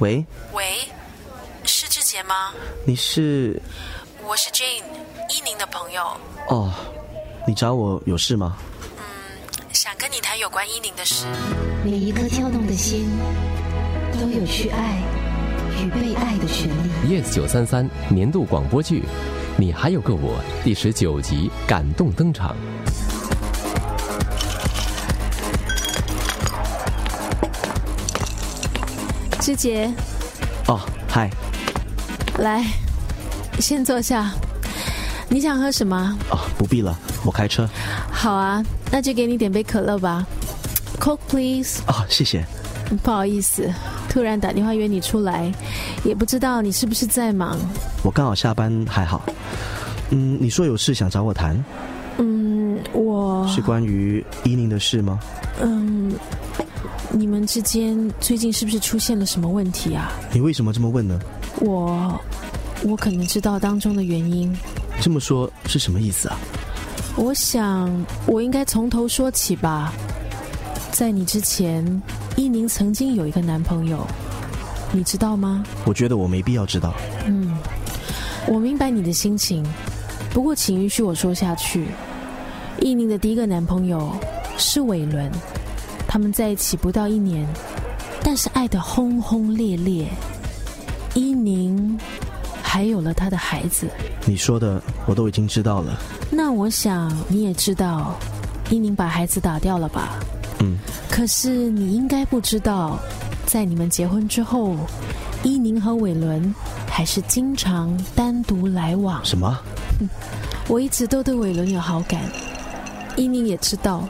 喂，喂，是志杰吗？你是？我是 Jane，依宁的朋友。哦，你找我有事吗？嗯，想跟你谈有关依宁的事。每一颗跳动的心，都有去爱与被爱的权利。Yes 九三三年度广播剧《你还有个我》第十九集感动登场。志杰，哦，嗨，来，先坐下。你想喝什么？哦，不必了，我开车。好啊，那就给你点杯可乐吧。Coke please。哦，谢谢。不好意思，突然打电话约你出来，也不知道你是不是在忙。我刚好下班，还好。嗯，你说有事想找我谈？嗯，我是关于伊宁的事吗？嗯。你们之间最近是不是出现了什么问题啊？你为什么这么问呢？我，我可能知道当中的原因。这么说是什么意思啊？我想我应该从头说起吧。在你之前，依宁曾经有一个男朋友，你知道吗？我觉得我没必要知道。嗯，我明白你的心情，不过请允许我说下去。依宁的第一个男朋友是伟伦。他们在一起不到一年，但是爱得轰轰烈烈。伊宁还有了他的孩子。你说的我都已经知道了。那我想你也知道，伊宁把孩子打掉了吧？嗯。可是你应该不知道，在你们结婚之后，伊宁和伟伦还是经常单独来往。什么？我一直都对伟伦有好感，伊宁也知道。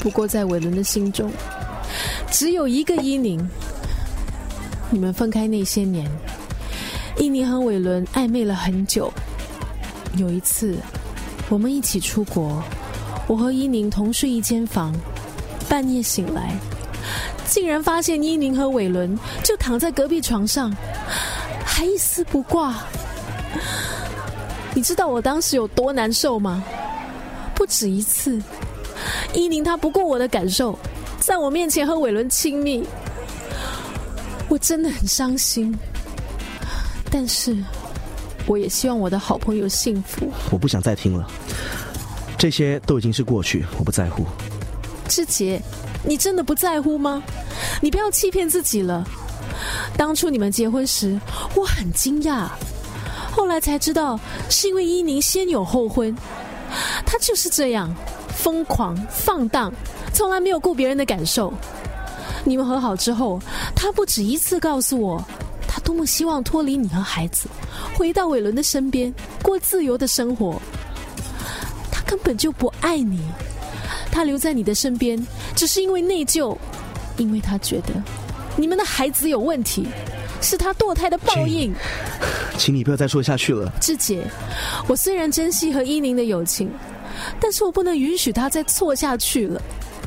不过，在伟伦的心中，只有一个伊宁。你们分开那些年，伊宁和伟伦暧昧了很久。有一次，我们一起出国，我和伊宁同睡一间房，半夜醒来，竟然发现伊宁和伟伦就躺在隔壁床上，还一丝不挂。你知道我当时有多难受吗？不止一次。依宁他不顾我的感受，在我面前和伟伦亲密，我真的很伤心。但是，我也希望我的好朋友幸福。我不想再听了，这些都已经是过去，我不在乎。志杰，你真的不在乎吗？你不要欺骗自己了。当初你们结婚时，我很惊讶，后来才知道是因为伊宁先有后婚，他就是这样。疯狂放荡，从来没有顾别人的感受。你们和好之后，他不止一次告诉我，他多么希望脱离你和孩子，回到伟伦的身边，过自由的生活。他根本就不爱你，他留在你的身边，只是因为内疚，因为他觉得你们的孩子有问题，是他堕胎的报应。请你不要再说下去了，志姐。我虽然珍惜和依宁的友情。但是我不能允许他再错下去了，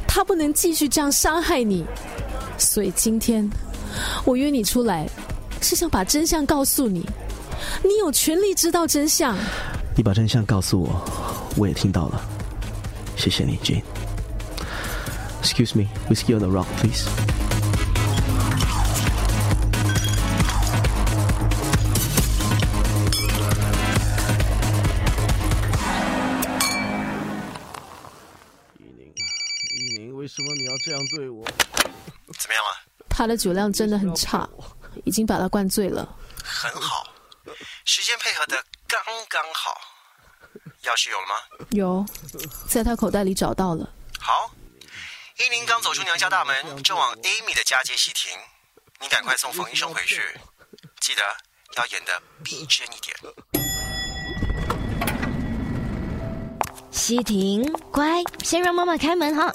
他不能继续这样伤害你，所以今天我约你出来，是想把真相告诉你，你有权利知道真相。你把真相告诉我，我也听到了，谢谢你，Jane。Excuse me, whiskey on the rock, please. 了？他的酒量真的很差，已经把他灌醉了。很好，时间配合的刚刚好。钥匙有了吗？有，在他口袋里找到了。好，依林刚走出娘家大门，正往 Amy 的家接西亭。你赶快送冯医生回去，记得要演的逼真一点。西婷，乖，先让妈妈开门哈。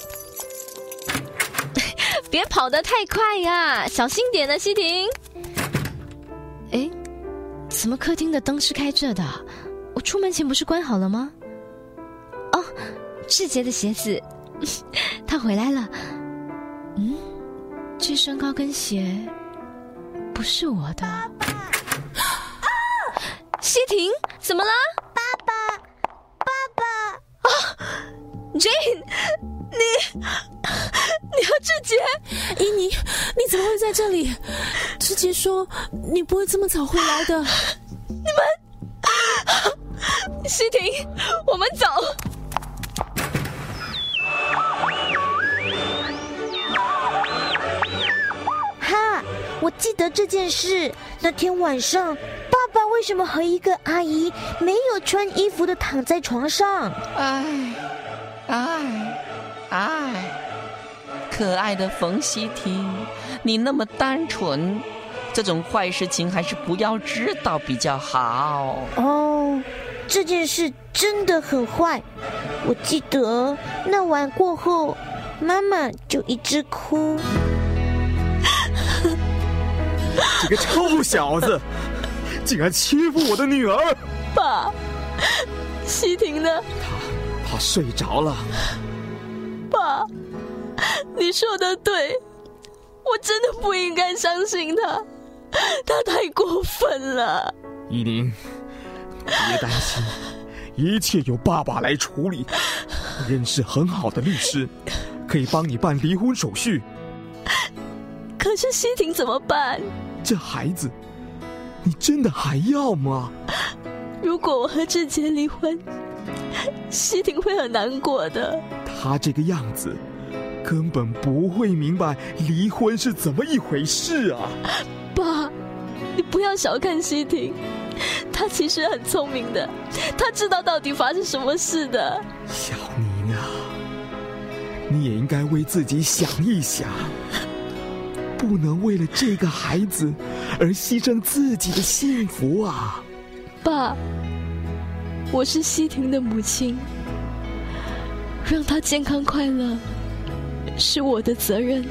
别跑得太快呀，小心点呢，西婷。哎，怎么客厅的灯是开着的？我出门前不是关好了吗？哦，志杰的鞋子，他回来了。嗯，这双高跟鞋不是我的。西婷，怎么了？爸爸，爸爸。啊，Jane，你，你和。志杰，依妮，你怎么会在这里？志杰说你不会这么早回来的。你们，西婷，我们走。哈，我记得这件事。那天晚上，爸爸为什么和一个阿姨没有穿衣服的躺在床上？哎，哎，哎，可爱的冯西婷，你那么单纯，这种坏事情还是不要知道比较好。哦，这件事真的很坏。我记得那晚过后，妈妈就一直哭。这个臭小子，竟然欺负我的女儿！爸，西婷呢？他他睡着了。爸，你说的对，我真的不应该相信他，他太过分了。依琳，别担心，一切由爸爸来处理。认识很好的律师，可以帮你办离婚手续。可是西婷怎么办？这孩子，你真的还要吗？如果我和志杰离婚，西婷会很难过的。他这个样子，根本不会明白离婚是怎么一回事啊！爸，你不要小看西婷，她其实很聪明的，她知道到底发生什么事的。小宁啊，你也应该为自己想一想。不能为了这个孩子而牺牲自己的幸福啊！爸，我是西婷的母亲，让她健康快乐是我的责任。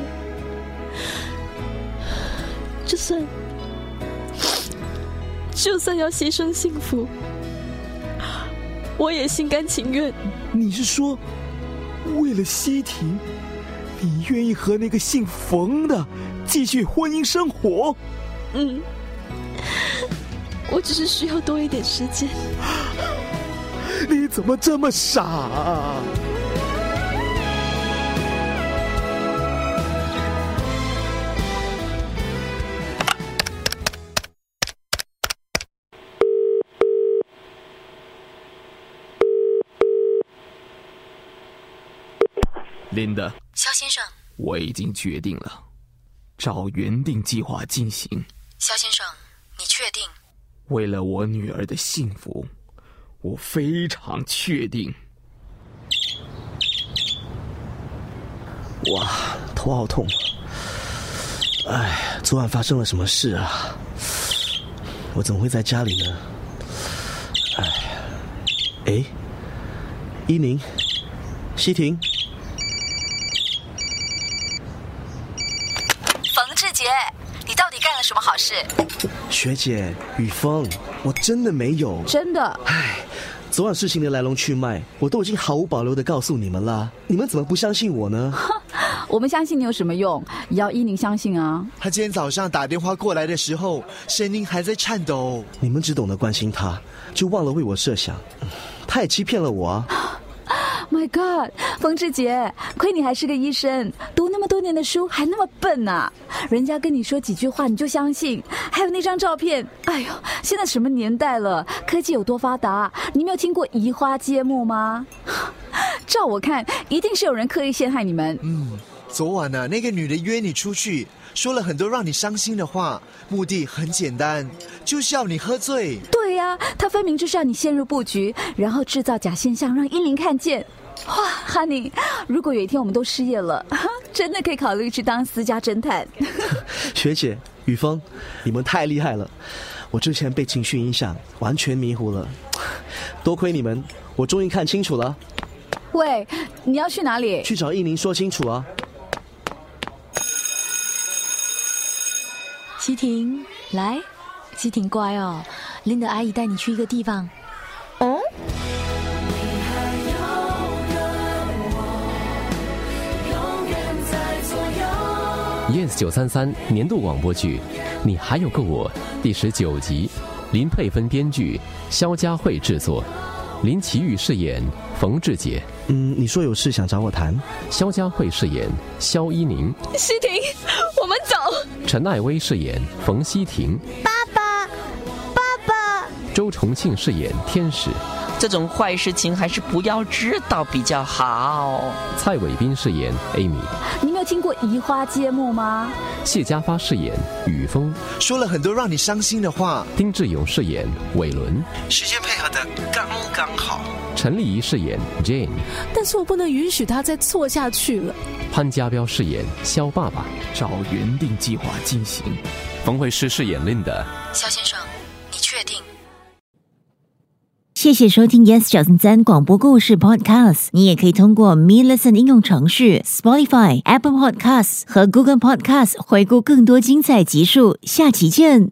就算就算要牺牲幸福，我也心甘情愿。你是说，为了西婷？你愿意和那个姓冯的继续婚姻生活？嗯，我只是需要多一点时间。你怎么这么傻？林的。肖先生，我已经决定了，照原定计划进行。肖先生，你确定？为了我女儿的幸福，我非常确定。哇，头好痛！哎，昨晚发生了什么事啊？我怎么会在家里呢？哎，哎，依宁，西婷。姐，你到底干了什么好事？学姐，雨峰，我真的没有。真的？唉，昨晚事情的来龙去脉，我都已经毫无保留的告诉你们了，你们怎么不相信我呢？我们相信你有什么用？也要依宁相信啊。他今天早上打电话过来的时候，声音还在颤抖。你们只懂得关心他，就忘了为我设想。他也欺骗了我啊。My God，冯志杰，亏你还是个医生，读那么多年的书还那么笨啊！人家跟你说几句话你就相信，还有那张照片，哎呦，现在什么年代了，科技有多发达？你没有听过移花接木吗？照我看，一定是有人刻意陷害你们。嗯，昨晚呢，那个女的约你出去，说了很多让你伤心的话，目的很简单，就是要你喝醉。对呀，他分明就是要你陷入布局，然后制造假现象，让英灵看见。哇，Honey，如果有一天我们都失业了，真的可以考虑去当私家侦探。学姐，雨峰，你们太厉害了！我之前被情绪影响，完全迷糊了。多亏你们，我终于看清楚了。喂，你要去哪里？去找依宁说清楚啊。西婷，来，西婷乖哦，琳达阿姨带你去一个地方。哦。Yes 九三三年度广播剧，你还有个我，第十九集，林佩芬编剧，肖佳慧制作，林奇宇饰演冯志杰。嗯，你说有事想找我谈？肖佳慧饰演肖依宁，西婷，我们走。陈艾薇饰演冯西婷，爸爸，爸爸，周重庆饰演天使，这种坏事情还是不要知道比较好。蔡伟斌饰演 Amy，你没有听过移花接木吗？谢家发饰演雨峰，说了很多让你伤心的话。丁志勇饰演伟伦，时间配合的刚刚好。陈丽仪饰演 Jane，但是我不能允许他再错下去了。潘家彪饰演肖爸爸，照原定计划进行。冯慧诗饰演 Linda，肖先生，你确定？谢谢收听 Yes 九三三广播故事 Podcast。你也可以通过 Me Listen 应用程序、Spotify、Apple Podcasts 和 Google Podcasts 回顾更多精彩集数。下期见。